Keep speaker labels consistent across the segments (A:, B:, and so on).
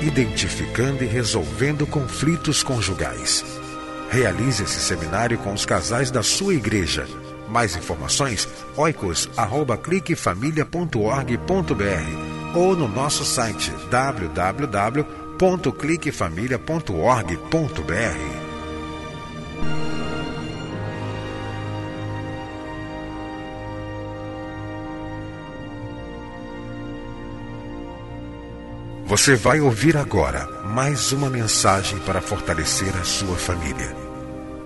A: Identificando e resolvendo conflitos conjugais. Realize esse seminário com os casais da sua igreja. Mais informações, oicos.cliquefamilia.org.br ou no nosso site www.cliquefamilia.org.br. Você vai ouvir agora mais uma mensagem para fortalecer a sua família.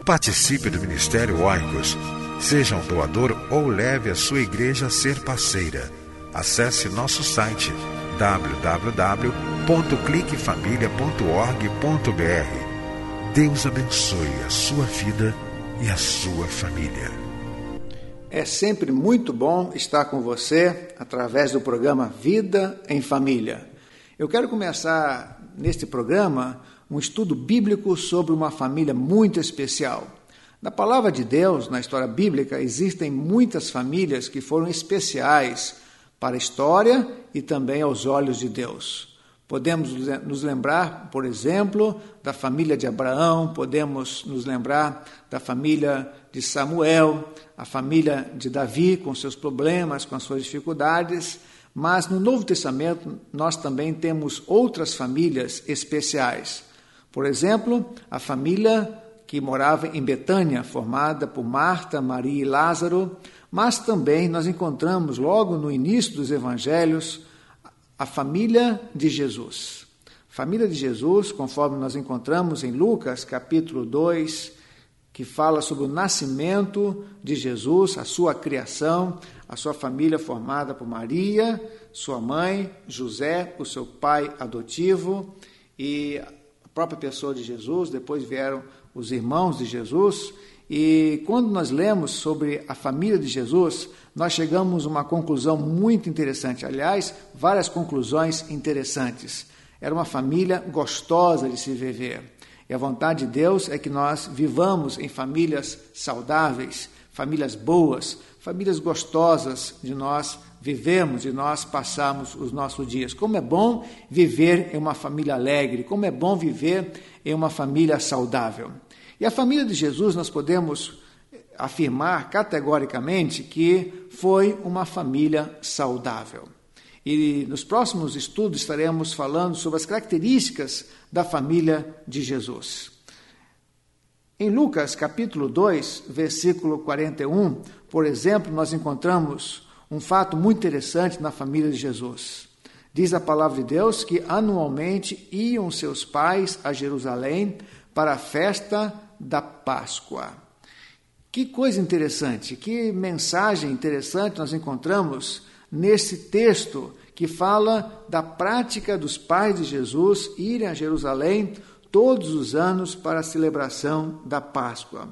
A: Participe do Ministério Oicos. Seja um doador ou leve a sua igreja a ser parceira. Acesse nosso site www.cliquefamilia.org.br. Deus abençoe a sua vida e a sua família.
B: É sempre muito bom estar com você através do programa Vida em Família. Eu quero começar neste programa um estudo bíblico sobre uma família muito especial. Na palavra de Deus, na história bíblica, existem muitas famílias que foram especiais para a história e também aos olhos de Deus. Podemos nos lembrar, por exemplo, da família de Abraão, podemos nos lembrar da família de Samuel, a família de Davi, com seus problemas, com as suas dificuldades mas no Novo Testamento nós também temos outras famílias especiais. Por exemplo, a família que morava em Betânia, formada por Marta, Maria e Lázaro, mas também nós encontramos logo no início dos evangelhos a família de Jesus. Família de Jesus, conforme nós encontramos em Lucas, capítulo 2, que fala sobre o nascimento de Jesus, a sua criação, a sua família formada por Maria, sua mãe, José, o seu pai adotivo e a própria pessoa de Jesus, depois vieram os irmãos de Jesus. E quando nós lemos sobre a família de Jesus, nós chegamos a uma conclusão muito interessante. Aliás, várias conclusões interessantes. Era uma família gostosa de se viver. E a vontade de Deus é que nós vivamos em famílias saudáveis, famílias boas, famílias gostosas de nós vivemos, de nós passamos os nossos dias. Como é bom viver em uma família alegre, como é bom viver em uma família saudável. E a família de Jesus nós podemos afirmar categoricamente que foi uma família saudável. E nos próximos estudos estaremos falando sobre as características da família de Jesus. Em Lucas capítulo 2, versículo 41, por exemplo, nós encontramos um fato muito interessante na família de Jesus. Diz a palavra de Deus que anualmente iam seus pais a Jerusalém para a festa da Páscoa. Que coisa interessante, que mensagem interessante nós encontramos nesse texto que fala da prática dos pais de Jesus irem a Jerusalém todos os anos para a celebração da Páscoa.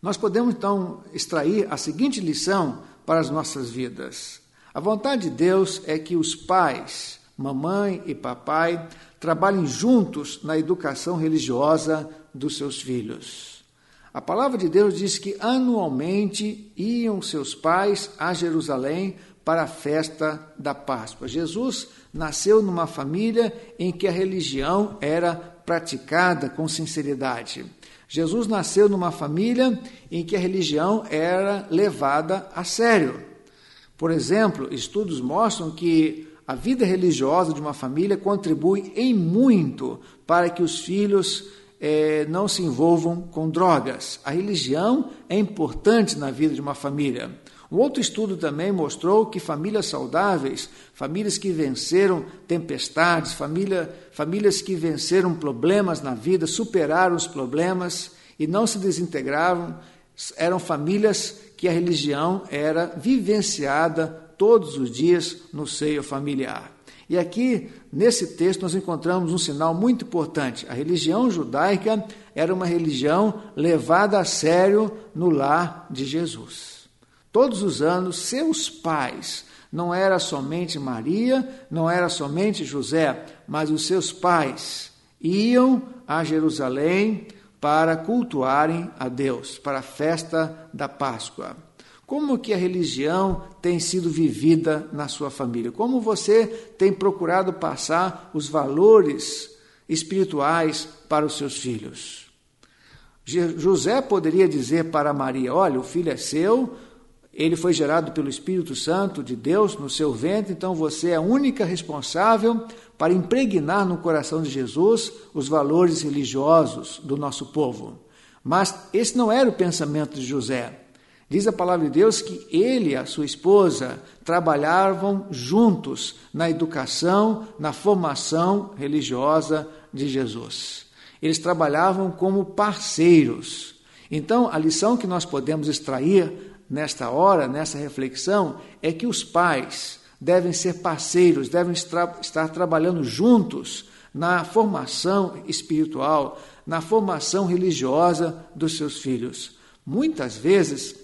B: Nós podemos então extrair a seguinte lição para as nossas vidas. A vontade de Deus é que os pais, mamãe e papai, trabalhem juntos na educação religiosa dos seus filhos. A palavra de Deus diz que anualmente iam seus pais a Jerusalém para a festa da Páscoa. Jesus nasceu numa família em que a religião era praticada com sinceridade. Jesus nasceu numa família em que a religião era levada a sério. Por exemplo, estudos mostram que a vida religiosa de uma família contribui em muito para que os filhos eh, não se envolvam com drogas. A religião é importante na vida de uma família. Um outro estudo também mostrou que famílias saudáveis, famílias que venceram tempestades, família, famílias que venceram problemas na vida, superaram os problemas e não se desintegravam, eram famílias que a religião era vivenciada todos os dias no seio familiar. E aqui, nesse texto, nós encontramos um sinal muito importante. A religião judaica era uma religião levada a sério no lar de Jesus. Todos os anos, seus pais, não era somente Maria, não era somente José, mas os seus pais iam a Jerusalém para cultuarem a Deus, para a festa da Páscoa. Como que a religião tem sido vivida na sua família? Como você tem procurado passar os valores espirituais para os seus filhos? José poderia dizer para Maria: Olha, o filho é seu, ele foi gerado pelo Espírito Santo de Deus no seu ventre, então você é a única responsável para impregnar no coração de Jesus os valores religiosos do nosso povo. Mas esse não era o pensamento de José. Diz a palavra de Deus que ele e a sua esposa trabalhavam juntos na educação, na formação religiosa de Jesus. Eles trabalhavam como parceiros. Então, a lição que nós podemos extrair nesta hora, nessa reflexão, é que os pais devem ser parceiros, devem estar trabalhando juntos na formação espiritual, na formação religiosa dos seus filhos. Muitas vezes,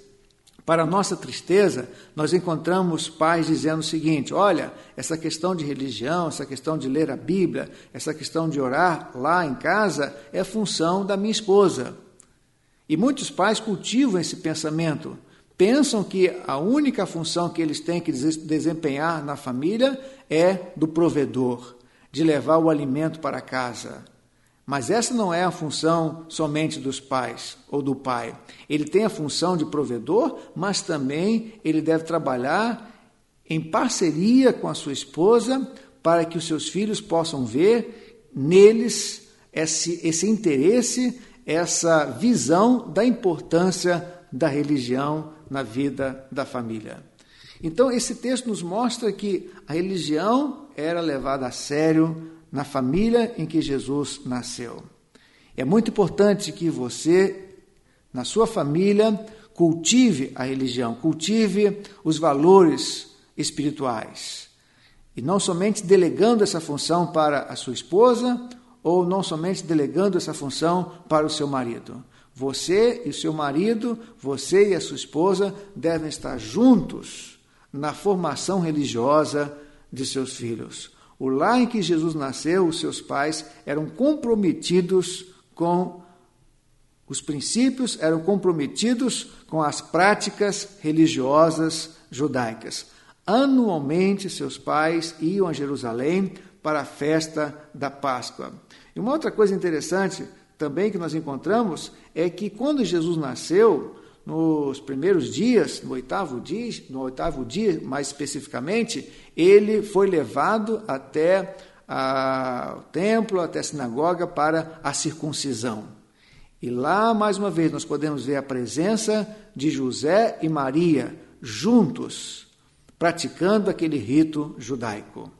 B: para nossa tristeza, nós encontramos pais dizendo o seguinte: olha, essa questão de religião, essa questão de ler a Bíblia, essa questão de orar lá em casa é função da minha esposa. E muitos pais cultivam esse pensamento. Pensam que a única função que eles têm que desempenhar na família é do provedor, de levar o alimento para casa. Mas essa não é a função somente dos pais ou do pai. Ele tem a função de provedor, mas também ele deve trabalhar em parceria com a sua esposa para que os seus filhos possam ver neles esse, esse interesse, essa visão da importância da religião na vida da família. Então, esse texto nos mostra que a religião era levada a sério na família em que Jesus nasceu. É muito importante que você, na sua família, cultive a religião, cultive os valores espirituais. E não somente delegando essa função para a sua esposa, ou não somente delegando essa função para o seu marido. Você e seu marido, você e a sua esposa devem estar juntos na formação religiosa de seus filhos. O lar em que Jesus nasceu, os seus pais eram comprometidos com os princípios, eram comprometidos com as práticas religiosas judaicas. Anualmente, seus pais iam a Jerusalém para a festa da Páscoa. E uma outra coisa interessante também que nós encontramos é que quando Jesus nasceu, nos primeiros dias, no oitavo dia, no oitavo dia mais especificamente, ele foi levado até a, o templo, até a sinagoga para a circuncisão. E lá, mais uma vez, nós podemos ver a presença de José e Maria juntos, praticando aquele rito judaico.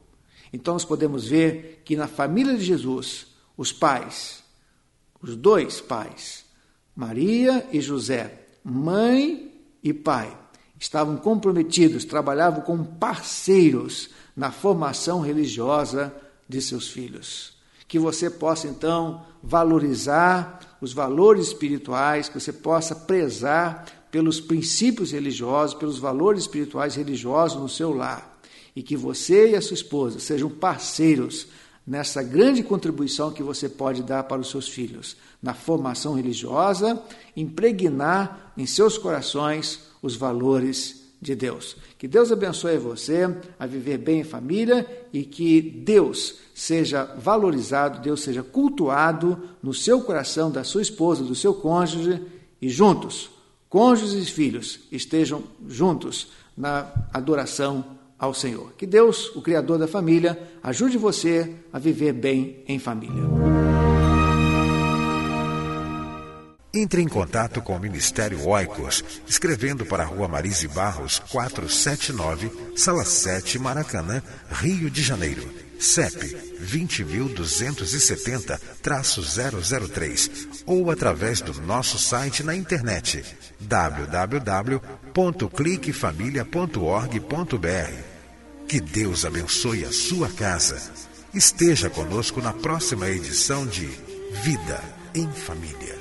B: Então, nós podemos ver que na família de Jesus, os pais, os dois pais, Maria e José, mãe e pai, estavam comprometidos, trabalhavam como parceiros na formação religiosa de seus filhos. Que você possa então valorizar os valores espirituais, que você possa prezar pelos princípios religiosos, pelos valores espirituais religiosos no seu lar. E que você e a sua esposa sejam parceiros nessa grande contribuição que você pode dar para os seus filhos, na formação religiosa, impregnar em seus corações os valores de Deus. Que Deus abençoe você a viver bem em família e que Deus seja valorizado, Deus seja cultuado no seu coração, da sua esposa, do seu cônjuge e juntos, cônjuges e filhos, estejam juntos na adoração ao Senhor. Que Deus, o Criador da família, ajude você a viver bem em família.
A: Entre em contato com o Ministério Oicos, escrevendo para a Rua Marise Barros, 479, Sala 7, Maracanã, Rio de Janeiro. CEP 20.270-003 ou através do nosso site na internet www.cliquefamilia.org.br. Que Deus abençoe a sua casa. Esteja conosco na próxima edição de Vida em Família.